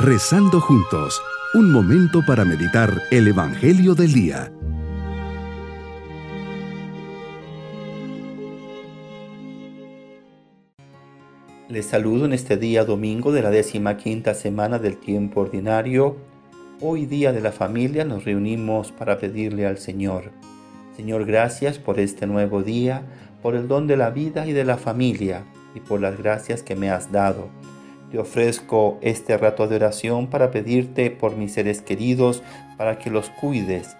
Rezando juntos, un momento para meditar el Evangelio del Día. Les saludo en este día domingo de la décima quinta semana del tiempo ordinario. Hoy día de la familia nos reunimos para pedirle al Señor. Señor, gracias por este nuevo día, por el don de la vida y de la familia y por las gracias que me has dado. Te ofrezco este rato de oración para pedirte por mis seres queridos, para que los cuides.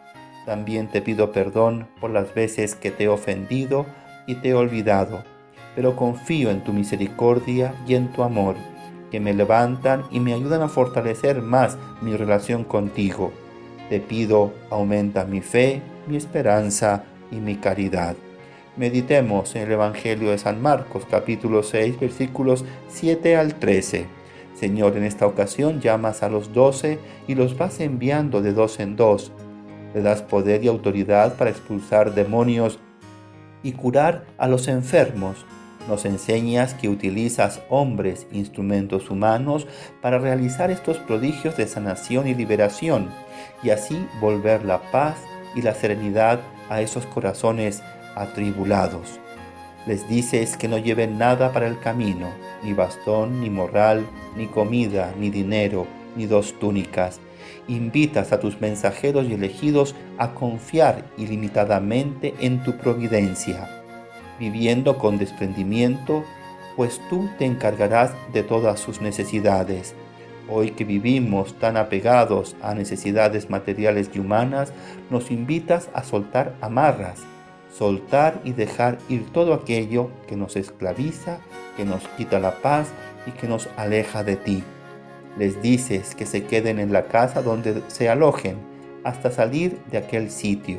También te pido perdón por las veces que te he ofendido y te he olvidado pero confío en tu misericordia y en tu amor, que me levantan y me ayudan a fortalecer más mi relación contigo. Te pido, aumenta mi fe, mi esperanza y mi caridad. Meditemos en el Evangelio de San Marcos capítulo 6 versículos 7 al 13. Señor, en esta ocasión llamas a los doce y los vas enviando de dos en dos. Le das poder y autoridad para expulsar demonios y curar a los enfermos nos enseñas que utilizas hombres, instrumentos humanos, para realizar estos prodigios de sanación y liberación, y así volver la paz y la serenidad a esos corazones atribulados. Les dices que no lleven nada para el camino, ni bastón, ni morral, ni comida, ni dinero, ni dos túnicas. Invitas a tus mensajeros y elegidos a confiar ilimitadamente en tu providencia viviendo con desprendimiento, pues tú te encargarás de todas sus necesidades. Hoy que vivimos tan apegados a necesidades materiales y humanas, nos invitas a soltar amarras, soltar y dejar ir todo aquello que nos esclaviza, que nos quita la paz y que nos aleja de ti. Les dices que se queden en la casa donde se alojen hasta salir de aquel sitio.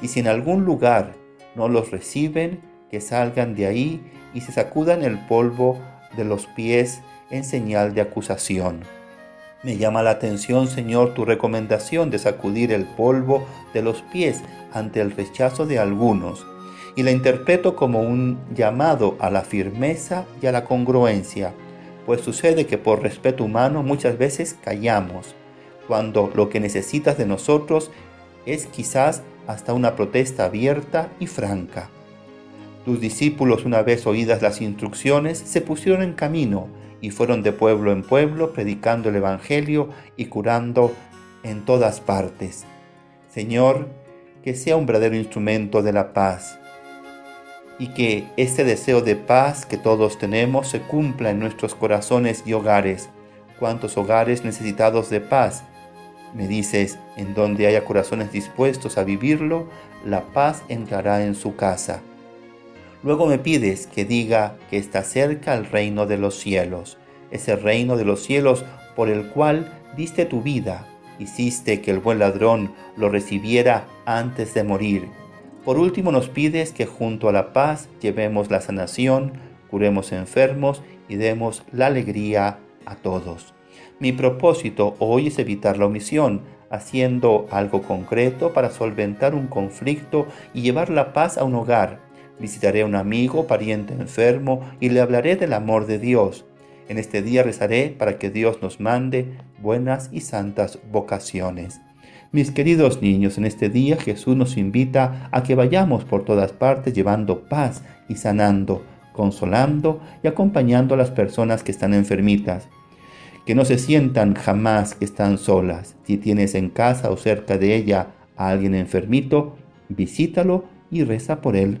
Y si en algún lugar no los reciben, que salgan de ahí y se sacudan el polvo de los pies en señal de acusación. Me llama la atención, Señor, tu recomendación de sacudir el polvo de los pies ante el rechazo de algunos, y la interpreto como un llamado a la firmeza y a la congruencia, pues sucede que por respeto humano muchas veces callamos, cuando lo que necesitas de nosotros es quizás hasta una protesta abierta y franca. Tus discípulos, una vez oídas las instrucciones, se pusieron en camino y fueron de pueblo en pueblo predicando el Evangelio y curando en todas partes. Señor, que sea un verdadero instrumento de la paz y que ese deseo de paz que todos tenemos se cumpla en nuestros corazones y hogares. ¿Cuántos hogares necesitados de paz? Me dices, en donde haya corazones dispuestos a vivirlo, la paz entrará en su casa. Luego me pides que diga que está cerca el reino de los cielos, ese reino de los cielos por el cual diste tu vida, hiciste que el buen ladrón lo recibiera antes de morir. Por último nos pides que junto a la paz llevemos la sanación, curemos enfermos y demos la alegría a todos. Mi propósito hoy es evitar la omisión, haciendo algo concreto para solventar un conflicto y llevar la paz a un hogar Visitaré a un amigo, pariente enfermo y le hablaré del amor de Dios. En este día rezaré para que Dios nos mande buenas y santas vocaciones. Mis queridos niños, en este día Jesús nos invita a que vayamos por todas partes llevando paz y sanando, consolando y acompañando a las personas que están enfermitas. Que no se sientan jamás que están solas. Si tienes en casa o cerca de ella a alguien enfermito, visítalo y reza por él